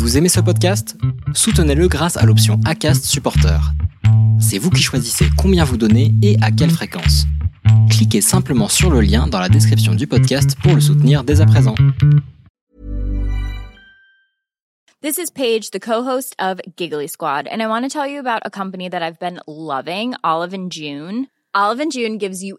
Vous aimez ce podcast? Soutenez-le grâce à l'option ACAST Supporter. C'est vous qui choisissez combien vous donnez et à quelle fréquence. Cliquez simplement sur le lien dans la description du podcast pour le soutenir dès à présent. This is Paige, the co-host of Giggly Squad, and I want to tell you about a company that I've been loving, Olive and June. Olive and June gives you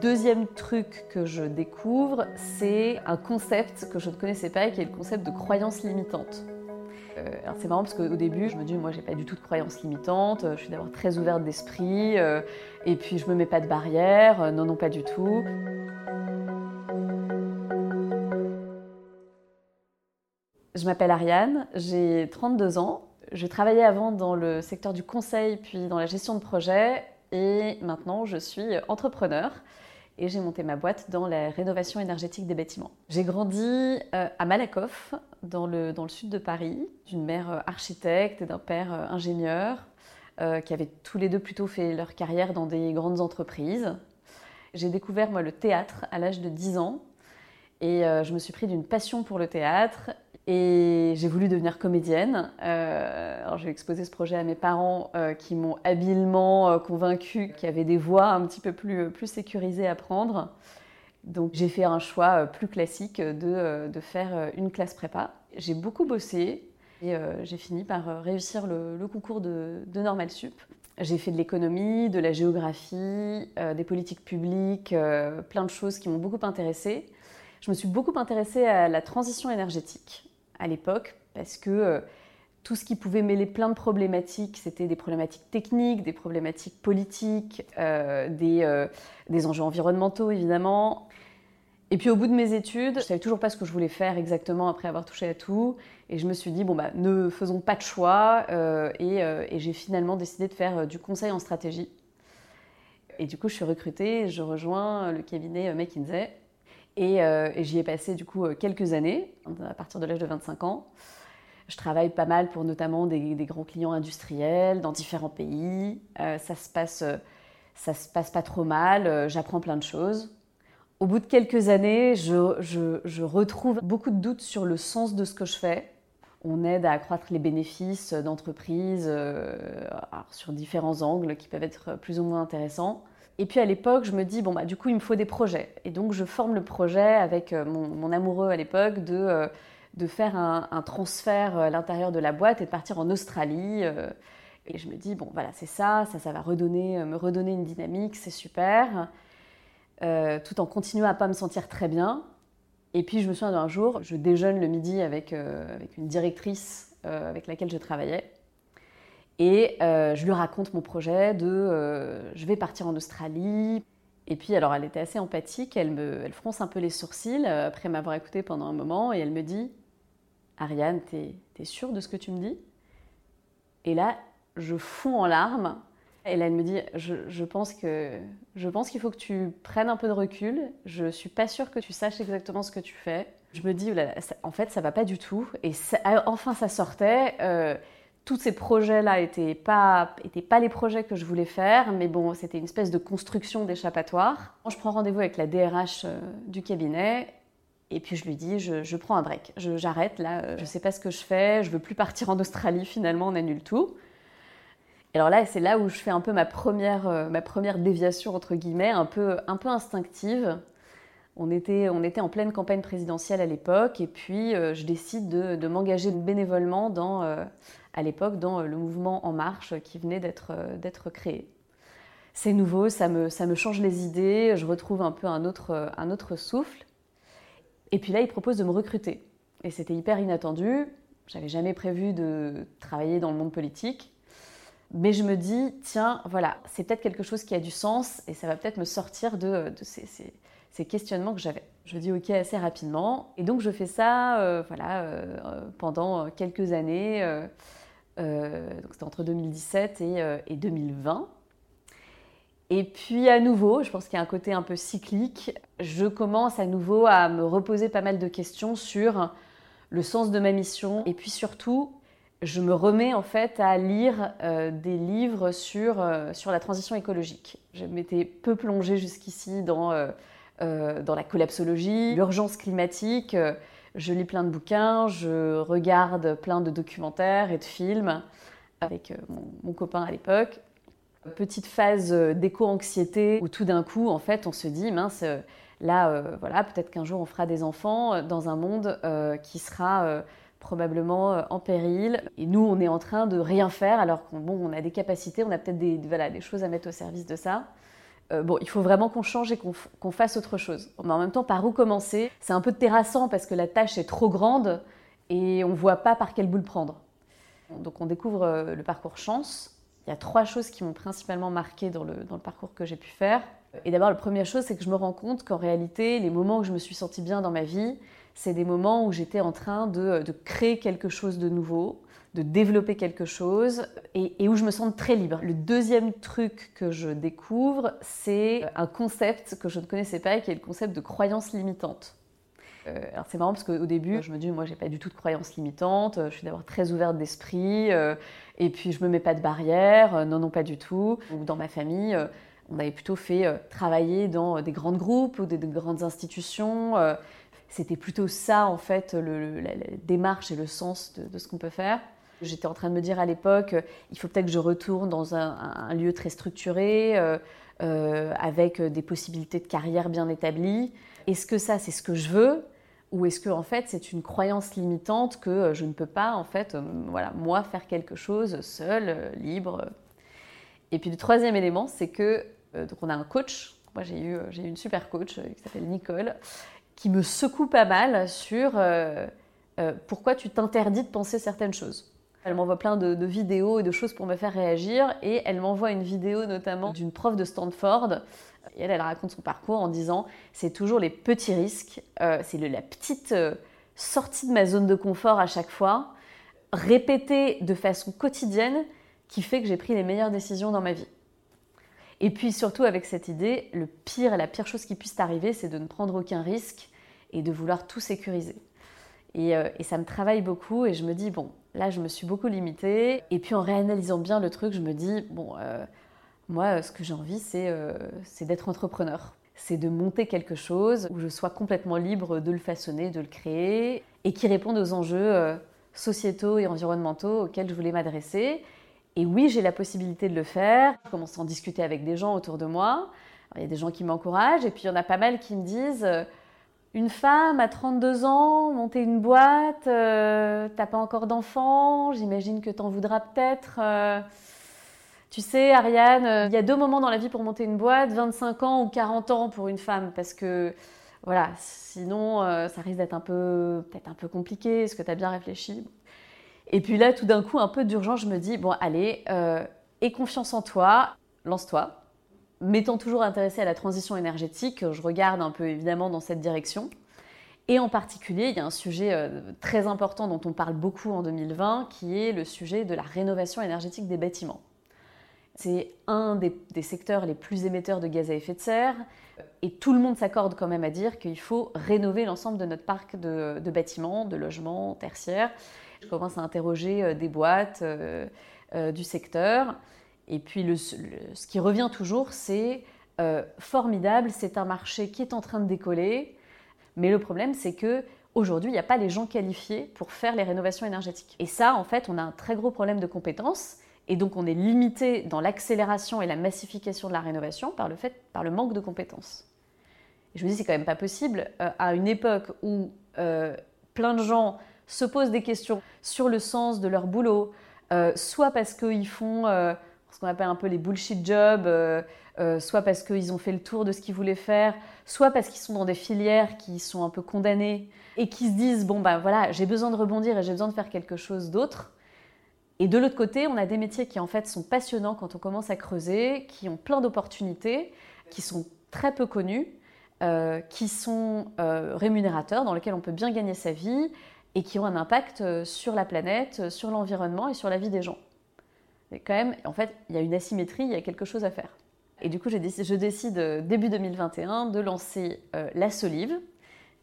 Deuxième truc que je découvre, c'est un concept que je ne connaissais pas, qui est le concept de croyance limitante. Euh, c'est marrant parce qu'au début, je me dis, moi, j'ai pas du tout de croyance limitante, je suis d'abord très ouverte d'esprit, euh, et puis je me mets pas de barrière, euh, non, non, pas du tout. Je m'appelle Ariane, j'ai 32 ans, je travaillais avant dans le secteur du conseil, puis dans la gestion de projet, et maintenant je suis entrepreneur et j'ai monté ma boîte dans la rénovation énergétique des bâtiments. J'ai grandi euh, à Malakoff, dans le, dans le sud de Paris, d'une mère euh, architecte et d'un père euh, ingénieur, qui avaient tous les deux plutôt fait leur carrière dans des grandes entreprises. J'ai découvert moi le théâtre à l'âge de 10 ans et je me suis pris d'une passion pour le théâtre et j'ai voulu devenir comédienne. Euh, alors j'ai exposé ce projet à mes parents euh, qui m'ont habilement euh, convaincu qu'il y avait des voies un petit peu plus, plus sécurisées à prendre. Donc j'ai fait un choix plus classique de, de faire une classe prépa. J'ai beaucoup bossé et j'ai fini par réussir le, le concours de, de, Normal Sup. J'ai fait de l'économie, de la géographie, des politiques publiques, plein de choses qui m'ont beaucoup intéressée. Je me suis beaucoup intéressée à la transition énergétique à l'époque, parce que euh, tout ce qui pouvait mêler plein de problématiques, c'était des problématiques techniques, des problématiques politiques, euh, des, euh, des, enjeux environnementaux évidemment. Et puis au bout de mes études, je savais toujours pas ce que je voulais faire exactement après avoir touché à tout. Et je me suis dit, bon, bah, ne faisons pas de choix. et j'ai finalement décidé de faire du conseil en stratégie. Et du coup, je suis recrutée, je rejoins le cabinet McKinsey. Euh, et, j'y ai passé du coup euh, quelques années, à partir de l'âge de 25 ans. Je travaille pas mal pour notamment des, grands clients industriels dans différents pays. Euh, ça se passe, ça se passe pas trop mal. J'apprends plein de choses. Au bout de quelques années, je, je, retrouve beaucoup de doutes sur le sens de ce que je fais. On aide à accroître les bénéfices d'entreprises sur différents angles qui peuvent être plus ou moins intéressants. Et puis à l'époque, je me dis, bon, bah, du coup, il me faut des projets. Et donc, je forme le projet avec euh, mon, amoureux à l'époque de, euh, de faire un, transfert à l'intérieur de la boîte et de partir en Australie. Euh. et je me dis, bon, voilà, c'est ça, ça, ça va redonner, me redonner une dynamique, c'est super. tout en continuant à pas me sentir très bien. Et puis, je me souviens d'un jour, je déjeune le midi avec, avec une directrice avec laquelle je travaillais. Et euh, je lui raconte mon projet de euh, je vais partir en Australie. Et puis, alors, elle était assez empathique, elle, fronce un peu les sourcils euh, après m'avoir écouté pendant un moment et elle me dit Ariane, t'es es sûre de ce que tu me dis? Et là, je fonds en larmes. Et là, elle me dit Je, je pense qu'il faut que tu prennes un peu de recul. Je suis pas sûre que tu saches exactement ce que tu fais. Je me dis En fait, ça va pas du tout. Et enfin, ça sortait tous ces projets-là n'étaient pas, les projets que je voulais faire, mais bon, c'était une espèce de construction d'échappatoire. Je prends rendez-vous avec la DRH euh, du cabinet et puis je lui dis, je, prends un break, j'arrête là, euh, je ne sais pas ce que je fais, je veux plus partir en Australie finalement, on annule tout. Alors là, c'est là où je fais un peu ma première, euh, ma première déviation, entre guillemets, un peu, instinctive. On était, en pleine campagne présidentielle à l'époque, et puis je décide de, m'engager bénévolement dans, à l'époque dans le mouvement En Marche qui venait d'être, d'être créé. C'est nouveau, ça me, change les idées, je retrouve un peu un autre, un autre souffle. Et puis là, il propose de me recruter. Et c'était hyper inattendu. J'avais jamais prévu de travailler dans le monde politique. Mais je me dis, tiens, voilà, c'est peut-être quelque chose qui a du sens et ça va peut-être me sortir de, ces, questionnements que j'avais. Je dis ok assez rapidement. Et donc je fais ça euh, voilà, euh, pendant quelques années. Euh, donc c'était entre 2017 et, et, 2020. Et puis à nouveau, je pense qu'il y a un côté un peu cyclique, je commence à nouveau à me reposer pas mal de questions sur le sens de ma mission et puis surtout je me remets en fait à lire euh, des livres sur, euh, sur la transition écologique. Je m'étais peu plongée jusqu'ici dans, euh, dans la collapsologie, l'urgence climatique. Je lis plein de bouquins, je regarde plein de documentaires et de films avec mon, mon copain à l'époque. Petite phase d'éco-anxiété où tout d'un coup, en fait, on se dit, mince, là, voilà, peut-être qu'un jour on fera des enfants dans un monde qui sera probablement euh, en péril. Et nous, on est en train de rien faire alors qu'on bon, on a des capacités, on a peut-être des, voilà, des choses à mettre au service de ça. Euh, bon, il faut vraiment qu'on change et qu'on fasse autre chose. Mais en même temps, par où commencer? C'est un peu terrassant parce que la tâche est trop grande et on ne voit pas par quelle boule prendre. Donc on découvre euh, le parcours chance. Il y a trois choses qui m'ont principalement marqué dans le, dans le parcours que j'ai pu faire. Et d'abord, la première chose, c'est que je me rends compte qu'en réalité, les moments où je me suis sentie bien dans ma vie, c'est des moments où j'étais en train de, créer quelque chose de nouveau, de développer quelque chose et, où je me sens très libre. Le deuxième truc que je découvre, c'est un concept que je ne connaissais pas, qui est le concept de croyance limitante. Euh, alors c'est marrant parce qu'au début, je me dis, moi, j'ai pas du tout de croyance limitante, je suis d'abord très ouverte d'esprit, euh, et puis je me mets pas de barrière, non, non, pas du tout. Dans ma famille, euh, on avait plutôt fait travailler dans des grands groupes ou des, des grandes institutions c'était plutôt ça, en fait, la, démarche et le sens de, ce qu'on peut faire. J'étais en train de me dire à l'époque, il faut peut-être que je retourne dans un, lieu très structuré, euh, euh, avec des possibilités de carrière bien établies. Est-ce que ça, c'est ce que je veux? Ou est-ce que en fait c'est une croyance limitante que je ne peux pas en fait voilà moi faire quelque chose seul libre? Et puis le troisième élément c'est que euh, donc on a un coach moi j'ai eu j'ai eu une super coach qui s'appelle Nicole qui me secoue pas mal sur euh, euh, pourquoi tu t'interdis de penser certaines choses. Elle m'envoie plein de, vidéos et de choses pour me faire réagir et elle m'envoie une vidéo notamment d'une prof de Stanford et elle, elle raconte son parcours en disant c'est toujours les petits risques, euh, c'est la petite sortie de ma zone de confort à chaque fois, répétée de façon quotidienne qui fait que j'ai pris les meilleures décisions dans ma vie. Et puis surtout avec cette idée, le pire et la pire chose qui puisse t'arriver, c'est de ne prendre aucun risque et de vouloir tout sécuriser. Euh, et, ça me travaille beaucoup et je me dis, bon, là je me suis beaucoup limitée. Et puis en réanalysant bien le truc, je me dis, bon, euh, moi ce que j'ai envie, euh, c'est d'être entrepreneur. C'est de monter quelque chose où je sois complètement libre de le façonner, de le créer et qui réponde aux enjeux sociétaux et environnementaux auxquels je voulais m'adresser. Et oui, j'ai la possibilité de le faire. Je commence à en discuter avec des gens autour de moi. il y a des gens qui m'encouragent et puis il y en a pas mal qui me disent une femme à 32 ans, monter une boîte, euh, t'as pas encore d'enfant, j'imagine que t'en voudras peut-être. Euh. tu sais, Ariane, euh, il y a deux moments dans la vie pour monter une boîte, 25 ans ou 40 ans pour une femme, parce que voilà, sinon ça risque d'être un peu, peut-être un peu compliqué. Est-ce que tu as bien réfléchi? Et puis là, tout d'un coup, un peu d'urgence, je me dis bon, allez, aie confiance en toi, lance-toi m'étant toujours intéressée à la transition énergétique, je regarde un peu évidemment dans cette direction. Et en particulier, il y a un sujet euh, très important dont on parle beaucoup en 2020, qui est le sujet de la rénovation énergétique des bâtiments. C'est un des, secteurs les plus émetteurs de gaz à effet de serre, et tout le monde s'accorde quand même à dire qu'il faut rénover l'ensemble de notre parc de, bâtiments, de logements tertiaires. Je commence à interroger euh, des boîtes euh, du secteur. Et puis ce qui revient toujours, c'est euh, formidable, c'est un marché qui est en train de décoller. Mais le problème, c'est que aujourd'hui, il n'y a pas les gens qualifiés pour faire les rénovations énergétiques. Et ça, en fait, on a un très gros problème de compétences. Et donc on est limité dans l'accélération et la massification de la rénovation par le, fait, par le manque de compétences. Et je me dis, c'est quand même pas possible, euh, à une époque où euh, plein de gens se posent des questions sur le sens de leur boulot, euh, soit parce qu'ils font ce qu'on appelle un peu les bullshit jobs, soit parce qu'ils ont fait le tour de ce qu'ils voulaient faire, soit parce qu'ils sont dans des filières qui sont un peu condamnées et qui se disent, bon ben voilà, j'ai besoin de rebondir et j'ai besoin de faire quelque chose d'autre. Et de l'autre côté, on a des métiers qui en fait sont passionnants quand on commence à creuser, qui ont plein d'opportunités, qui sont très peu connus, euh, qui sont euh, rémunérateurs, dans lesquels on peut bien gagner sa vie et qui ont un impact euh, sur la planète, sur l'environnement et sur la vie des gens. Mais quand même, en fait, il y a une asymétrie, il y a quelque chose à faire. Et du coup, je décide début 2021 de lancer La Solive,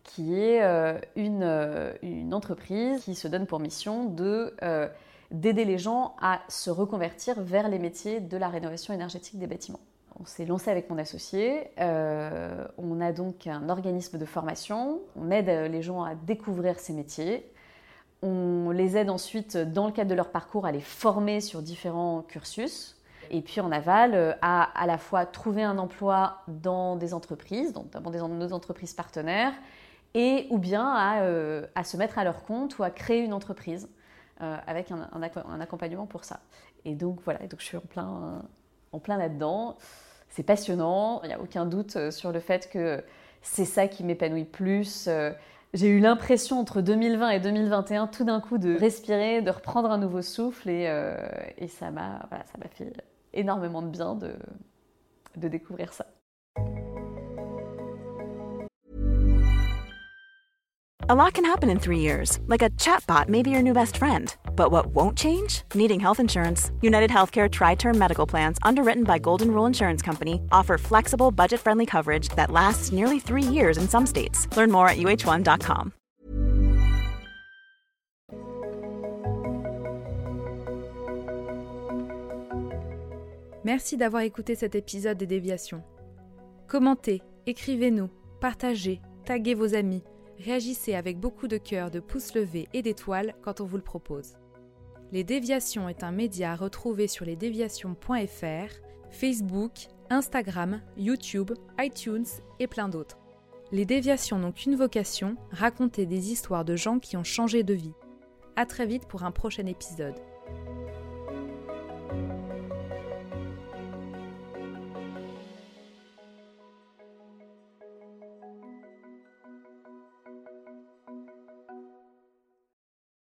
qui est une, une, entreprise qui se donne pour mission de d'aider les gens à se reconvertir vers les métiers de la rénovation énergétique des bâtiments. On s'est lancé avec mon associé. Euh, on a donc un organisme de formation. On aide les gens à découvrir ces métiers. On les aide ensuite, dans le cadre de leur parcours, à les former sur différents cursus. Et puis en aval, à à la fois trouver un emploi dans des entreprises, notamment des, nos entreprises partenaires, et ou bien à, euh, à se mettre à leur compte ou à créer une entreprise. Euh, avec un, accompagnement pour ça. Et donc voilà, donc je suis en plein, en plein là-dedans. C'est passionnant, il n'y a aucun doute euh, sur le fait que c'est ça qui m'épanouit plus. Euh, j'ai eu l'impression entre 2020 et 2021 tout d'un coup de respirer, de reprendre un nouveau souffle et, et ça m'a fait énormément de bien de, de découvrir ça. A lot can happen in three years, like a chatbot may be your new best friend. But what won't change? Needing health insurance. United Healthcare Tri Term Medical Plans, underwritten by Golden Rule Insurance Company, offer flexible, budget friendly coverage that lasts nearly three years in some states. Learn more at uh1.com. Merci d'avoir écouté cet épisode des Déviations. Commentez, écrivez-nous, partagez, taguez vos amis. réagissez avec beaucoup de cœur, de pouces levés et d'étoiles quand on vous le propose. Les Déviations est un média à retrouver sur lesdéviations.fr, Facebook, Instagram, YouTube, iTunes et plein d'autres. Les Déviations n'ont qu'une vocation, raconter des histoires de gens qui ont changé de vie. A très vite pour un prochain épisode.